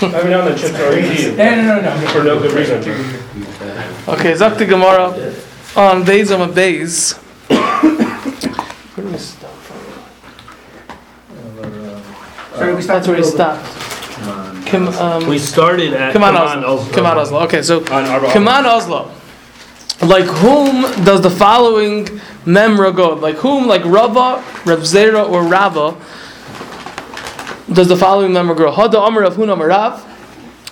Every now and then chips are eaten No, no, no, no. for no good reason. Okay, Zakti Gemara on Beis on Beis. Where do we stop? Sorry, we That's stopped. where he stopped. Kim, um, We started at Come on, Oslo. Come on, Oslo. Okay, so On Arba come on, Oslo. Like whom does the following memra go? Like whom? Like Rava, Rav Zera, or Rava? Does the following number go? Hada Amar Rav Huna Rav.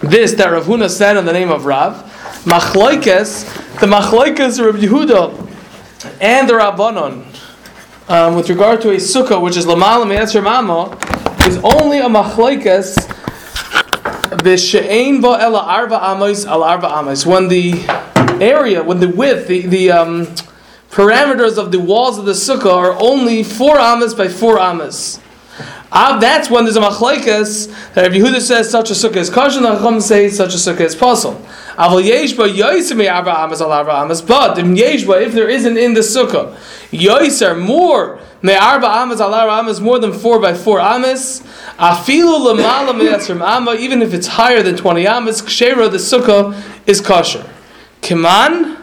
This that Rav Huna said in the name of Rav. Machloikes, the Machloikes Rav Yehuda and the Rabbanon. Um, with regard to a sukkah, which is Lamala Me'etzer Mama, is only a Machloikes V'she'ein bo ela arba amos al arba amos. When the area, when the width, the, the um, parameters of the walls of the sukkah are only four amas by four amas. Ah, that's when there's a machlaikas that if Yehuda says such a sukkah is kosher, the Chacham say such a sukkah is possible. But if there isn't in the sukkah, yoiser more me arba amas al arba amas more than four by four amas. Afilu lamala me'asrim amma, even if it's higher than twenty amas, kshera the sukkah is kosher. Kiman,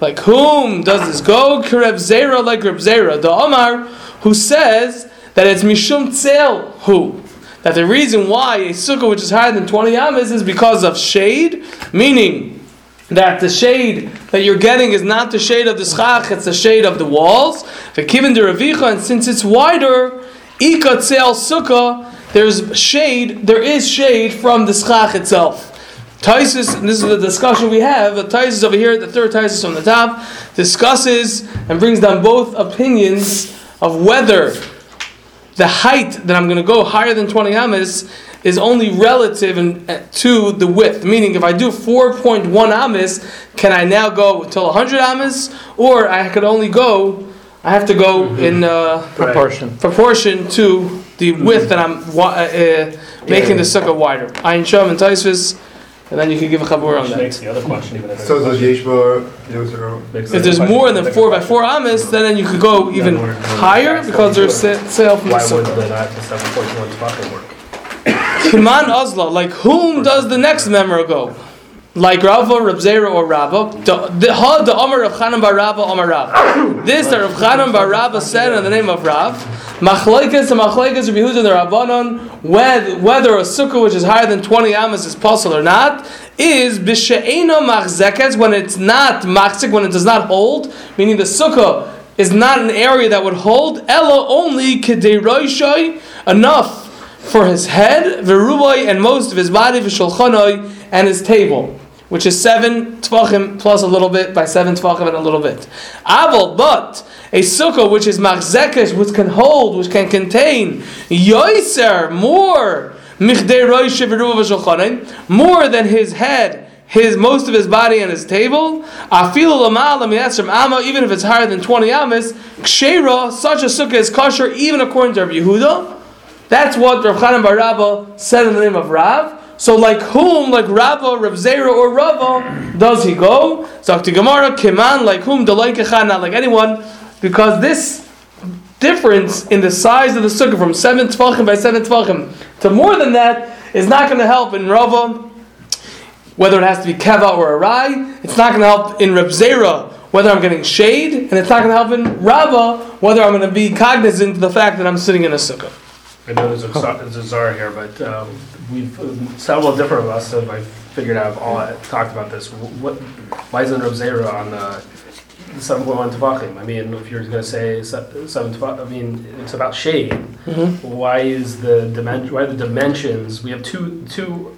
like whom does this go? Kereb Zera, like Reb Zera, the Omar, who says that it's Mishum Tzel, who? That the reason why a sukkah which is higher than 20 amas is because of shade, meaning that the shade that you're getting is not the shade of the schach, it's the shade of the walls. Given the Ravicha, and since it's wider, Ika Tzel Sukkah, there's shade, there is shade from the schach itself. Taisus, and this is the discussion we have, but Taisus over here, the third Taisus on the top, discusses and brings down both opinions of whether the height that I'm going to go higher than 20 amas is only relative in, to the width. Meaning, if I do 4.1 amas, can I now go till 100 amas? Or I could only go, I have to go in uh, Proportion. proportion to the width that I'm wa- uh, uh, making the sukkah wider. Ayin Shav and Taisvis, and then you can give a chabur on Which that. makes the other question even. if So does question. Yeshba, Yoser, Makes the If there's more than four by bigger four amas, then then you could go even Yeah, we're- we're- higher because there's sa- sale from the Why would sukkah. the not the seven point one fucking work? Kiman Ozla, like whom does the next member go? Like Rava, Rab Zera, or Rava? The the ha the Omer of Chanan bar Rava, Omer Rav. This that Rav Chanan bar Rava said in the name of Rav. Machlaikas and Machlaikas of Yehuda the Rabbanon, whether, whether a sukkah which is higher than 20 amas is possible or not, is b'she'ena machzekes, when it's not machzik, when it does not hold, meaning the sukkah is not an area that would hold, ella only kedei enough for his head, veruboy, and most of his body, v'shulchanoi, and his table, which is seven tvachim plus a little bit by seven tvachim and a little bit. Aval, but a sukkah which is machzekes, which can hold, which can contain yoiser more more than his head. His most of his body and his table, even if it's higher than twenty amas, kshera, such a sukkah is kosher, even according to Rabbi Yehuda. That's what Rav Chanan Bar Rabba said in the name of Rav. So, like whom, like Rava, Rav Zera, or Rava, does he go? Zakti Gemara, Kiman, like whom, Delaikecha, not like anyone, because this difference in the size of the sukkah from seven tvachim by seven tvachim to more than that is not going to help in Rava, whether it has to be keva or a rai. It's not going to help in Reb Zera, whether I'm getting shade, and it's not going to help in Rava, whether I'm going to be cognizant of the fact that I'm sitting in a sukkah. I know there's a, there's a czar here, but um, we've several different of us have I figured out all talked about this. What why isn't Reb Zera on the seven point one tefachim? I mean, if you're going to say se- seven tefachim, I mean it's about shade. Mm-hmm. Why is the dimension? Why are the dimensions? We have two two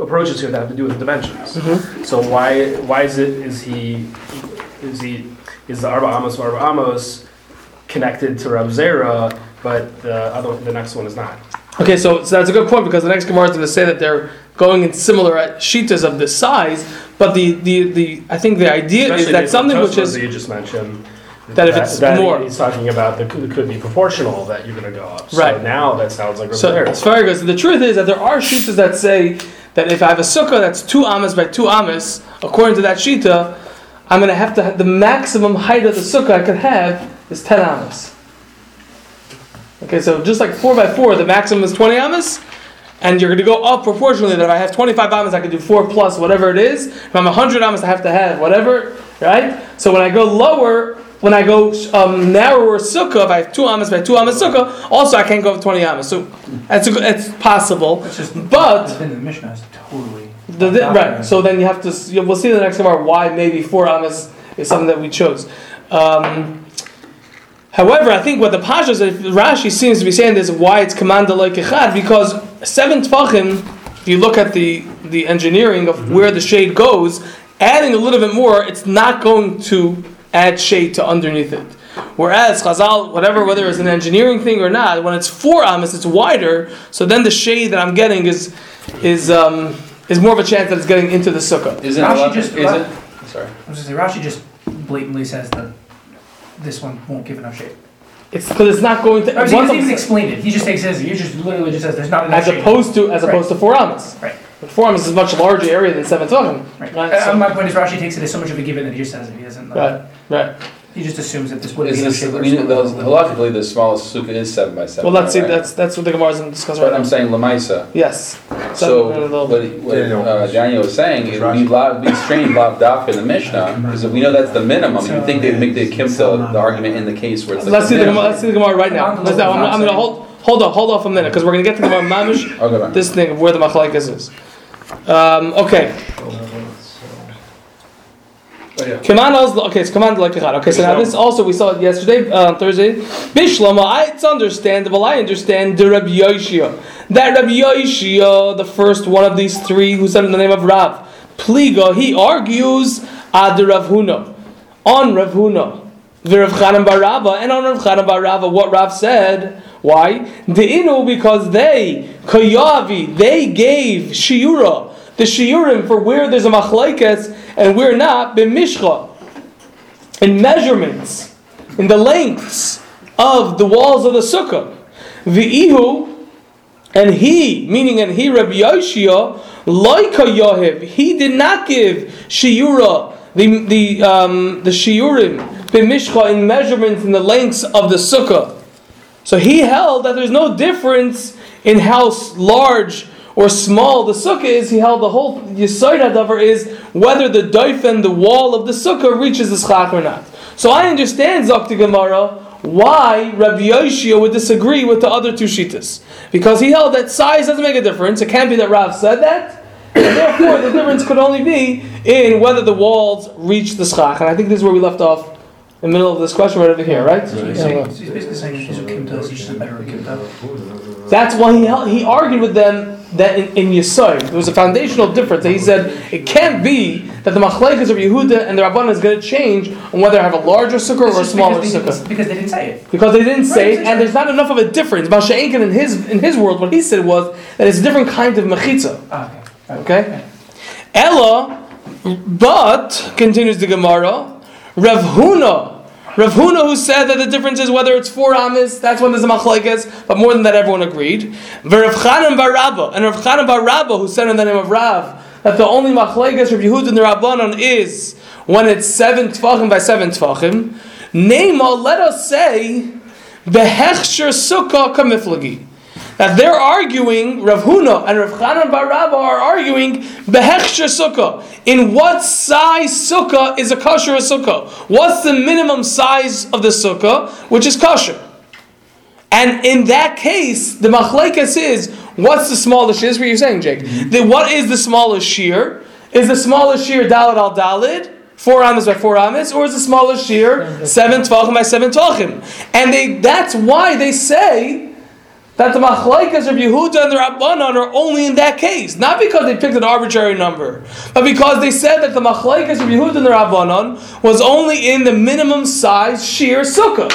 approaches here that have to do with the dimensions. Mm-hmm. So why why is it is he is he is the Arba Amos Arba Amos connected to Reb Zera, but the other the next one is not. Okay, so, so that's a good point because the next Gemara is going to say that they're going in similar shitas of this size, but the, the, the I think the idea is that something which is that you just mentioned. that if it's that more- he's talking about that could, could be proportional that you're going to go up. So Right. now that sounds like So it's very good. So the truth is that there are shitas that say that if I have a sukkah that's two amas by two amas, according to that shita, I'm going to have to have the maximum height of the sukkah I could have is ten amas. Okay, so just like four by four, the maximum is twenty amas, and you're going to go up proportionally. That if I have 25 amas, I can do four plus whatever it is. If I'm 100 amas, I have to have whatever, right? So when I go lower, when I go um, narrower sukkah, if I have two amas by two amas sukkah, also I can't go over 20 amas. So that's a, good- it's possible, just, but. within the Mishnah is totally. The, the- right. So then you have to. We'll see in the next Gemara why maybe four amas is something that we chose. Um, however, I think what the Pasha says, Rashi seems to be saying is why it's commanded like echad because seven tefachim. If you look at the the engineering of where the shade goes, adding a little bit more, it's not going to add shade to underneath it. Whereas Chazal, whatever, whether it's an engineering thing or not, when it's four amas, it's wider. So then the shade that I'm getting is is um, is more of a chance that it's getting into the sukkah. Isn't it? Rashi allowed- just- Is it? Sorry. I was gonna say, Rashi just blatantly says that this one won't give enough shade. It's because it's not going to. I was he once doesn't I'm- even explain it. He just takes it. He just literally just says there's not enough as shade. opposed to as Right. opposed to four amas. Right. But four amas is a much larger area than seven tefachim. Right. Right, Uh, so- my point is Rashi takes it as so much of a given that he just says it. He doesn't. uh, Right. Right. He just assumes that this wouldn't Is be enough this, shade. for we, a the, sukkah. logically, the smallest sukkah is seven by seven. Well, let's see. That's that's what the Gemara is going to discuss But right I'm now. saying Lamaisa. Yes. So, Seven, a little what, what Daniel. uh, Daniel was saying, it would be lav, be strange lav daf in the Mishnah, because we know that's the minimum. You think they'd make the kimta, the argument in the case where it's like Let's see the minimum. Gemara. Let's see the Gemara right now. Let's, I'm, I'm going to hold hold on hold off a minute because we're going to get to the Gemara mamish. I'll go back. This thing of where the machlekes is. Um, okay. Oh, yeah. Command. Okay, it's command like echad. Okay, so now this also we saw it yesterday, uh, on Thursday. Bishlama, I- it's understandable. I understand the Rabbi Yoshia. That Rabbi Yoshia, the first one of these three who said in the name of Rav, Pliga, he argues ad Rav Huna, on Rav Huna. The Rav Chanan Bar Rava, and on Rav Chanan Bar Rava, what Rav said. Why? The inu because they kayavi they gave shiura the shiurim for where there's a machlekes and where not b'mishcha in measurements in the lengths of the walls of the sukkah. V'ihu and he, meaning and he, Rabbi Yoshia, like Yohiv, he did not give shiura the the um, the shiurim b'mishcha in measurements in the lengths of the sukkah. So he held that there's no difference in how large or small the sukkah is. He held the whole Yisoid Hadavar is whether the doif and the wall of the sukkah reaches the schach or not. So I understand Zakti Gemara why Rabbi Yoshia would disagree with the other two shitas. Because he held that size doesn't make a difference. It can't be that Rav said that. And therefore, the difference could only be in whether the walls reach the schach. And I think this is where we left off in the middle of this question right over here, right? So he's, Yeah. saying, he's basically saying he's a he's just a better kimta. That's why he held, he argued with them that in, in there was a foundational difference. That he said it can't be that the machlekes of Yehuda and the Rabbanan is going to change on whether I have a larger sukkah or a smaller because sukkah because they didn't say it. because they didn't say it, Right, and there's not enough of a difference. Masha'inkin in his in his world, what he said was that it's a different kind of mechitza. Ah, okay. Okay, Ella, but continues the Gemara, Rav Huna. Rav Huna, who said that the difference is whether it's four amis, that's when there's a machlekes, but more than that, everyone agreed. Rav Chanan bar Rabba, and Rav Chanan bar Rabba, who said in the name of Rav, that the only machlekes of Yehud and the Rabbanon is when it's seven tfachim by seven tfachim. Nema, let us say, behechsher sukkah kamiflagi. That they're arguing, Rav Huna and Rav Chanan Bar Rabba are arguing behechsher sukkah. In what size sukkah is a kosher sukkah? What's the minimum size of the sukkah, which is kosher? And in that case, the machlekes is what's the smallest shear? This is what you're saying, Jake. The, what is the smallest shear? Is the smallest shear dalad al dalid? Four amas by four amas, or is the smallest shear seven tvachim by seven tvachim? And they, that's why they say that the machlaikas of Yehuda and the Rabbanon are only in that case. Not because they picked an arbitrary number, but because they said that the machlaikas of Yehuda and the Rabbanon was only in the minimum size sheer sukkah.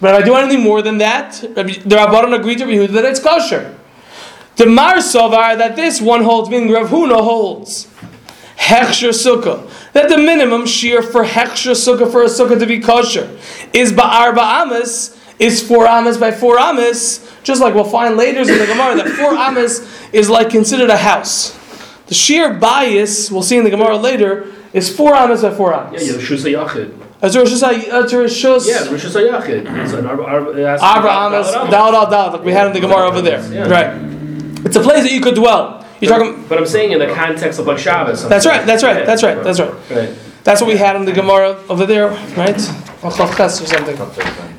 But if I do anything more than that, the Rabbanon agreed to Yehuda that it's kosher. The Mar Sovar that this one holds, meaning Rav Huna holds. Hechsher Sukkah. That the minimum shear for Hechsher Sukkah for a Sukkah to be kosher is Ba'arba Amas, is four Amas by four Amas, just like we'll find later in the Gemara that four Amas is like considered a house. The sheer bias, we'll see in the Gemara later, is four Amas by four Yeah, Amas. Yeshua Yachid. That's Rosh Hashanah. Yeah, Rosh Hashanah. It's an Arba, Arba, it has to be Abra Dal- Amas, Dal Dal, like we had in the Gemara over there. Yeah. Right. It's a place that you could dwell. You're talking. But I'm saying in the context of like Shabbos. That's right. That's right. That's right. That's right. Right. That's what we had in the Gemara over there, right? Or something.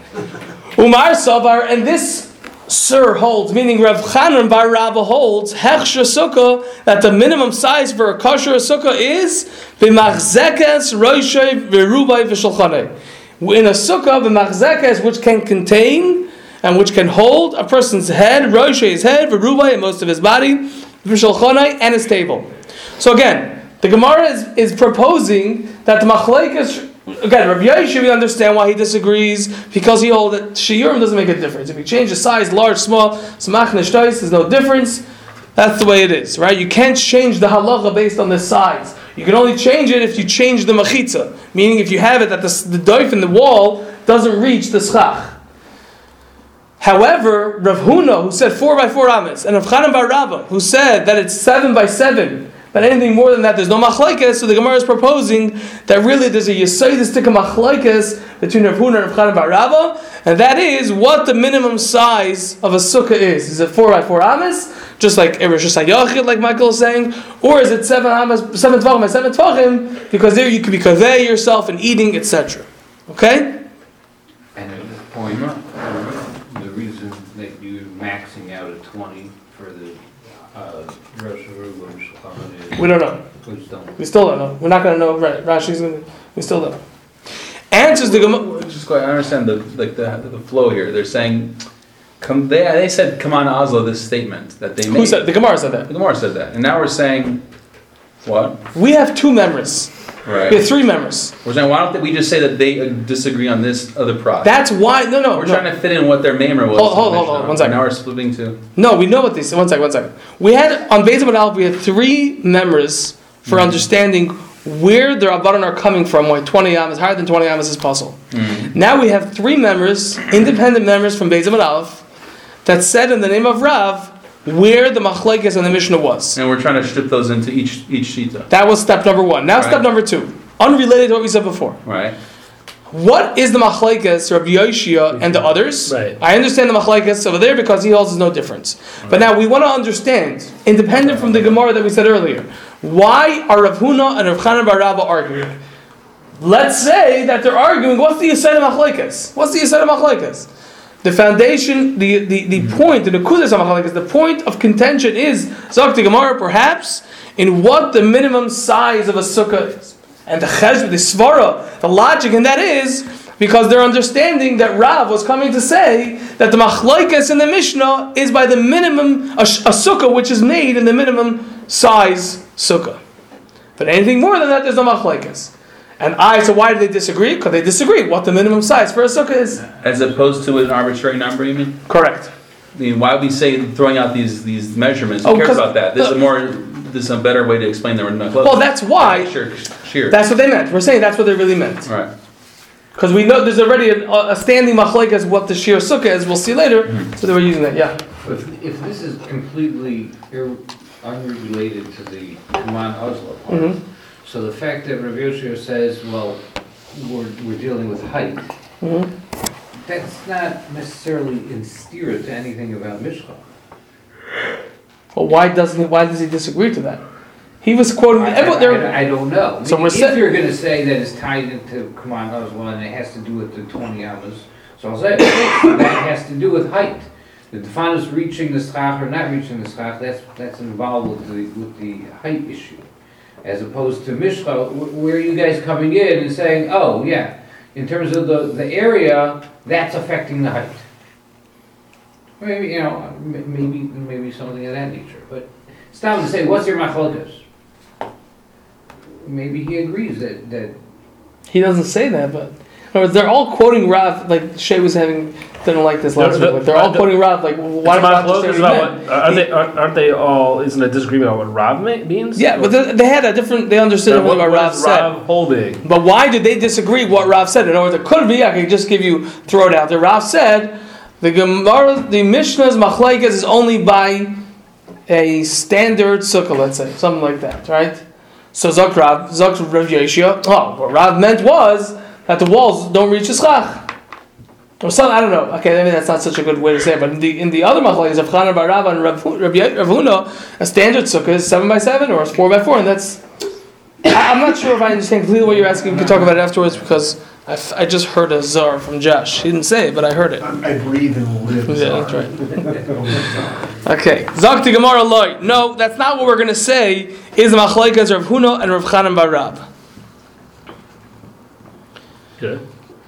Umar Savar, and this sir holds, meaning Rav Chanan Bar Rabba holds, Hechsha Sukkah, that the minimum size for a kosher sukkah is b'machzekes roishay v'rubai v'shulchanei. In a sukkah, b'machzekes, which can contain and which can hold a person's head, roishay his head, v'rubai and most of his body, v'shulchanei and his table. So again, the Gemara is, is proposing that the machlekes Again, Rabbi Yoshe, we understand why he disagrees because he holds that shiurim doesn't make a difference. If you change the size, large, small, smach neshtais, there's no difference. That's the way it is, right? You can't change the halacha based on the size. You can only change it if you change the machitza, meaning if you have it that the, the doif in the wall doesn't reach the schach. However, Rav Huna, who said four by four amas, and Rav Chanan Bar Rabba, who said that it's seven by seven, but anything more than that, there's no machlekes. So the Gemara is proposing that really there's a yisaidistic machlekes between Rav Huna and Rav Chanan Bar Rabba, and that is what the minimum size of a sukkah is. Is it four by four amas, just like Rosh Hashanah, like Michael is saying, or is it seven amas, seven tvachim by seven tvachim? Because there you could be kaveh yourself and eating, etc. Okay. And at this point, the reason that you're maxing out at twenty for the, uh, Rosh Hashanah is. We don't know. Don't. We still don't know. We're not going to know. Right? Rashi's going to. We still don't know. Answers the Gemara. Just go, I understand the, like, the, the flow here. They're saying, come, they, they said, come on Oslo, this statement that they made. Who said the Gemara said that? The Gemara said that. And now we're saying, what? We have two members. Right. We have three members. We're saying, why don't we just say that they uh, disagree on this other product? That's why. No, no, We're no. trying to fit in what their mamer was. Hold- to hold- hold on, one second. Now we're splitting to. No, we know what they said. One second, one second. We had on Beis Amud we had three members for Mm-hmm. understanding where the Rabbanon are coming from. Why twenty amas higher than twenty amas is possible. Mm-hmm. Now we have three members, independent members from Beis Amud that said in the name of Rav where the machlekes and the Mishnah was. And we're trying to strip those into each each shita. That was step number one. Now step number two, unrelated to what we said before. Right? What is the machlekes, Rabbi Yoshia and the others? Right. I understand the machlekes over there because he holds there's no difference. But now we want to understand, independent from the Gemara that we said earlier, why are Rav Huna and Rav Chanan Bar Rabba arguing? Let's say that they're arguing. What's the Yisrael machlekes? What's the Yisrael machlekes? The foundation, the, the, the hmm. point, the Nekudas machlekes, the point of contention is Zok the Gemara, perhaps in what the minimum size of a sukkah is. And the cheshbon, the svara, the logic in that is because they're understanding that Rav was coming to say that the machlokes in the Mishnah is by the minimum a, a sukkah which is made in the minimum size sukkah. But anything more than that, there's no. And I, so why do they disagree? Because they disagree what the minimum size for a sukkah is. As opposed to an arbitrary number, you mean? Correct. I mean, why would we say throwing out these these measurements? Who Oh, cares 'cause about that? This is a more this is a better way to explain their Well, that's why. Sure, sure. That's what they meant. We're saying that's what they really meant. All right. Because we know there's already a, a standing as what the shir sukkah is. We'll see later. So they were using that. Yeah. If, if this is completely ir- unrelated to the Kaman Oslo part, Mhm. So the fact that Yoshua says, well, we're, we're dealing with height, Mhm. that's not necessarily in steer to anything about Mishcha. Well, why doesn't he? Why does he disagree to that? He was quoting. I, everyone, there- I, I don't know. So we're if sa- you're gonna say that it's tied into Kaman Oslo and it has to do with the twenty amas, so I'll say, that has to do with height. The definers reaching the schach or not reaching the schach, that's, that's involved with the, with the height issue. As opposed to Mishcha, wh- where you guys coming in and saying, oh, yeah, in terms of the, the area, that's affecting the height. Maybe, you know, maybe, maybe something of that nature, but stop and say, what's your machlokas? Maybe he agrees that, that, he doesn't say that, but they're all quoting Rav. Like Shay was having didn't like this last The- week. They're all the- quoting Rav. Like why It's did about just say Chlokas, what he about what- Are they, aren't aren't they all, isn't a disagreement on what Rav means? Yeah, but they, they had a different. They understood what, what, Rav said. Holding? But why did they disagree what Rav said? In other words, it could be, I could just give you, throw it out there. Rav said, the Gemara, the Mishnah's machlekes is only by a standard sukkah, let's say, something like that, right? So Zok Rav, Zok Rav Yeshua, oh, what Rav meant was that the walls don't reach the schach. Or some, I don't know. Okay, maybe that's not such a good way to say it. But in the in the other machlokes of Chanan Bar Rabba and Rav, Rav, Rav Huna, a standard sukkah is seven by seven or it's four by four, and that's. I, I'm not sure if I understand completely what you're asking. We can talk about it afterwards because I, f- I just heard a zar from Josh. He didn't say it, but I heard it. I breathe and live. Yeah, that's right. Okay, Zakti Gemara loy. No, that's not what we're going to say. Is the machlokes Rav Huna and Rav Chanan Bar Rab. Good.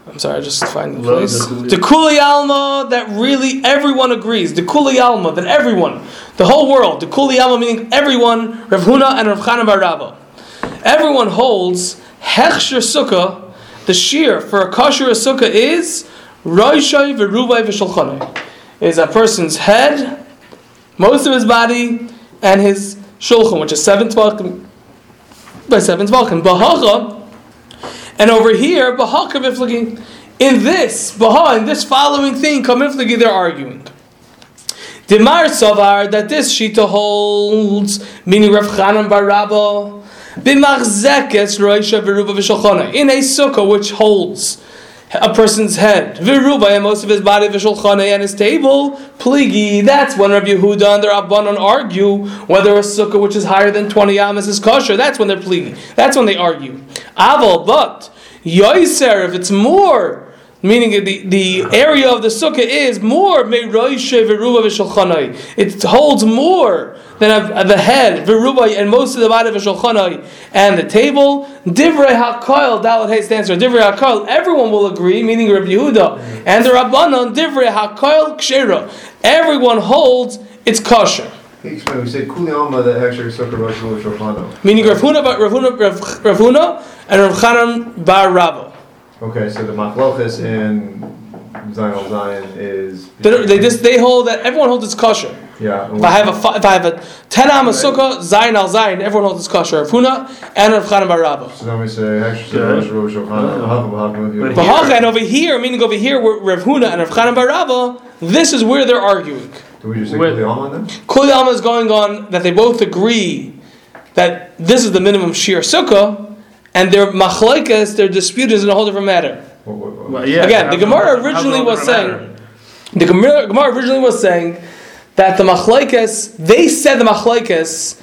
I'm sorry, I just find the place. The Kuli Alma that really everyone agrees. The Kuli Alma that everyone, the whole world, the Kuli Alma meaning everyone, Rav Huna and Rav Chanan Bar Rabba. Everyone holds Hechsher Sukkah, the shear for a kosher sukkah is Roishai Verubai V'Shulchanai. Is a person's head, most of his body, and his shulchan, which is seven tvakim by seven tvakim. Bahacha, and over here, Baha Kamiflagi, in this, Baha, in this following thing, Kamiflagi, they're arguing. Dimar Savar, that this Shita holds, meaning Rav Chanan Bar Rabba, B'machzekes Roisha V'ruba V'sholchana, in a sukkah which holds a person's head, most of his body, and his table, Pligi, that's when Rabbi Yehuda and the Rabbanon argue whether a sukkah which is higher than 20 amas is kosher, that's when they're Pligi, that's when they argue. Aval, but, Yoiser, if it's more, meaning the, the area of the sukkah is more me'roishe v'ruba v'sholchanai. It holds more than the head, v'ruba, and most of the body of v'sholchanai, and the table. Divrei hakoil, dalat hay stands for divrei hakoil. Everyone will agree, meaning Rabbi Yehuda and the Rabbanon, divrei hakoil kshera. Everyone holds it's kosher. Can you explain? We said Kuli Alma that actually Sukkah. Meaning Rav Huna, Rav Huna, Rav, Rav Huna and Rav Chanan bar Rabba. Okay, so the Machloches in Zion al Zion is. They, they just they hold that everyone holds it's kosher. Yeah. If I have a if I have a ten am sukkah zayin al zayin, everyone holds it's kosher. Rav Huna and Rav Chanan bar Rabba. So then we say actually Rosh Rosh Hashanah. But Bahacha, and over here, meaning over here, where Rav Huna and Rav Chanan bar Rabba, this is where they're arguing. Do we just say Wait. Kuli Alma then? Kuli Alma is going on that they both agree that this is the minimum shear sukkah, and their machlekes, their dispute is in a whole different matter. Well, yeah, Again, the how's Gemara originally was saying- matter? The Gemara, Gemara originally was saying that the machlekes, they said the machlekes,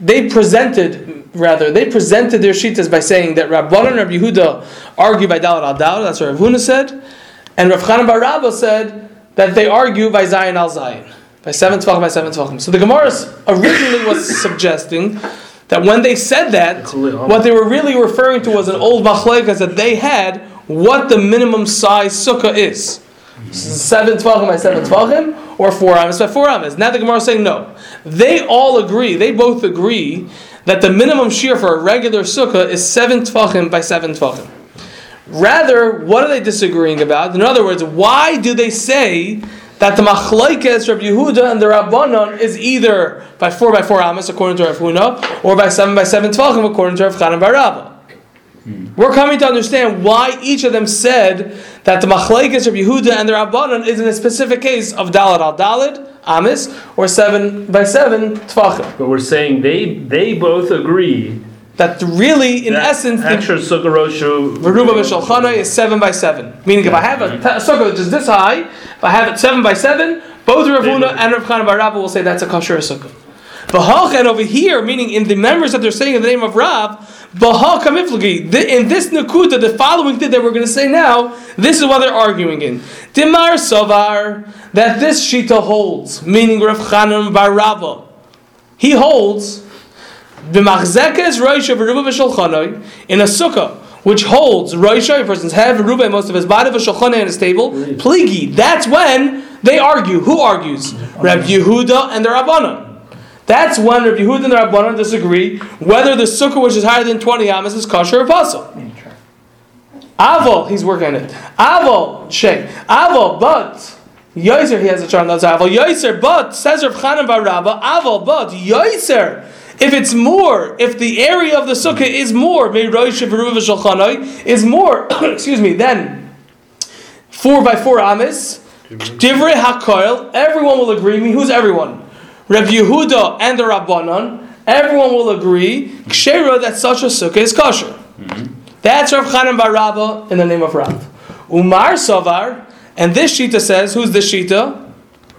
they presented, rather, they presented their shitas by saying that Rabbanan and Rabbi Yehuda argue by Dalit al Dalit, that's what Rav Huna said, and Rav Chanan Bar Rabba said that they argue by Zion al Zion, by seven tvachim by seven tvachim. So the Gemara originally was suggesting that when they said that, what they were really referring to was an old machlekas that they had, what the minimum size sukkah is. Seven tvachim by seven tvachim, or four amas by four amas. Now the Gemara is saying no. They all agree, they both agree, that the minimum shear for a regular sukkah is seven tvachim by seven tvachim. Rather, what are they disagreeing about? In other words, why do they say that the machlokes Rabbi Yehuda and the Rabbanon is either by four by four amas according to Rav Huna, or by seven by seven tvachim according to Rav Chanan Bar Rabba? Hmm. We're coming to understand why each of them said that the machlekes Rabbi Yehuda and the Rabbanon is in a specific case of dalad al dalad amis or seven by seven tvachim. But we're saying they they both agree. That really, in that essence, the sukkah roshu. Veruba V'Shalchana is seven by seven. Meaning, if I have a ta- sukkah which is this high, if I have it seven by seven, both Rav Huna and Rav Chanan Bar Rabba will say that's a kosher sukkah. Bahach and over here, meaning in the members that they're saying in the name of Rav, Bahach Kamiflagi. In this Nakuta, the following thing that we're going to say now, this is what they're arguing in. Dimar Savar, that this Shita holds, meaning Rav Chanan Bar Rabba. He holds B'machzekes Roisha v'ruba v'sholchanoi in a sukkah which holds Roisha, a person's head, v'ruba, most of his body, v'sholchanoi in his table, pligi. That's when they argue. Who argues? Reb Yehuda and the Rabbanon. That's when Reb Yehuda and the Rabbanon disagree whether the sukkah which is higher than 20 amas is kosher or pasul. Aval, he's working on it. Aval, Shay. Aval, but Yoiser, he has a charm that's Aval. Yoiser, but says Rav Chanan Bar Rabba, Aval, but Yoiser. If it's more, if the area of the sukkah is more, is more, excuse me, then four by four amis, divrei hakoil, everyone will agree. Me, who's everyone? Rav Yehuda and the Rabbanon, everyone will agree. Kshera that such a sukkah is kosher. Mm-hmm. That's Rav Chanan Bar Rabba in the name of Rav. Umar Savar, and this Shita says, who's this Shita?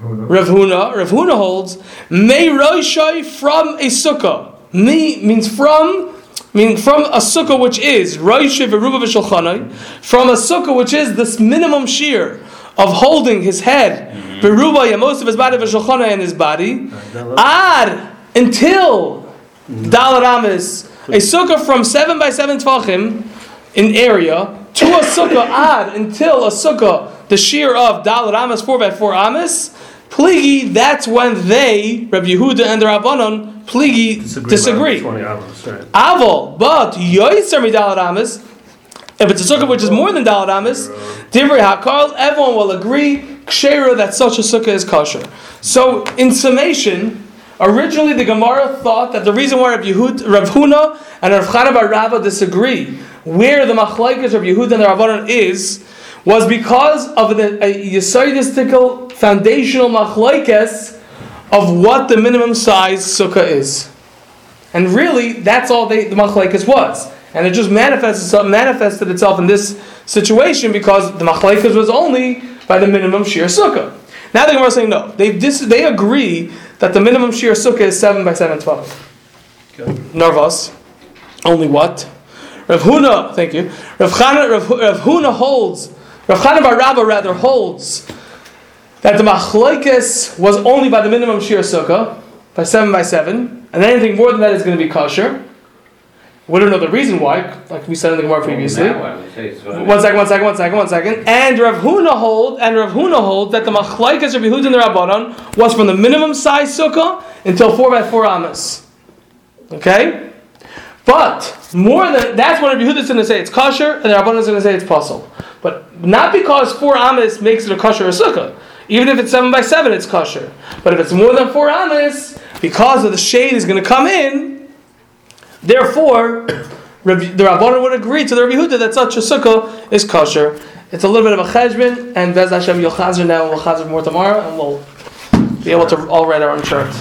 Rav Huna. Rav Huna holds, May Roishai from a sukkah. Me means from, meaning from a sukkah which is Roishai Veruba V'Shulchanai, from a sukkah which is this minimum shear of holding his head, mm-hmm. Veruba, yeah, most of his body V'Shulchanai and his body, Ad, until mm-hmm. Dalar Amis, a sukkah from 7 by 7 tvachim in area, to a sukkah ad, until a sukkah, the shear of Dalar Amis, 4 by 4 Amis, Pligi, that's when they, Rabbi Yehuda and the Rabbanon, Pligi, disagree. amos, right? Aval, but Yoiser Midalat Amis, if it's a sukkah which is more than Dalat Amis, Divrei Hakal, everyone will agree, Kshera, that such a sukkah is kosher. So, in summation, originally the Gemara thought that the reason why Rav, Yehud, Rav Huna and Rav Chana Bar Rava disagree, where the Machlaikas Rav Yehud and the Rabbanon is, was because of the a foundational Machlaikas of what the minimum size sukkah is. And really, that's all they, the machlaikas was. And it just manifests itself, manifested itself in this situation because the machlaikas was only by the minimum shear sukkah. Now the Gemara is saying no. They, dis, they agree that the minimum shear sukkah is 7 by 7, 12. Okay. Narvas. Only what? Rav Huna, thank you. Rav, Chana, Rav, Rav Huna holds, Rav Chana Bar Rabba rather holds that the machlokes was only by the minimum shear sukkah, by seven by seven, and anything more than that is going to be kosher. We don't know the reason why, like we said in the Gemara previously. Now I would say it's what- One second, one second, one second, one second. And Rav Huna hold, and Rav Huna hold that the machlokes of Yehuda and the Rabbanon was from the minimum size sukkah until four by four amas. Okay, but more than that's when Rabbi Yehuda is going to say it's kosher, and the Rabbanon is going to say it's puzzle. But not because four amas makes it a kosher or sukkah. Even if it's seven by seven, it's kosher. But if it's more than four amas, because of the shade is going to come in, therefore, the Rabbanon would agree to the Rabbi Yehuda that such a sukkah is kosher. It's a little bit of a cheshbon, and Bez Hashem you'll chazer now, and we'll chazer more tomorrow, and we'll be able to all write our own charts.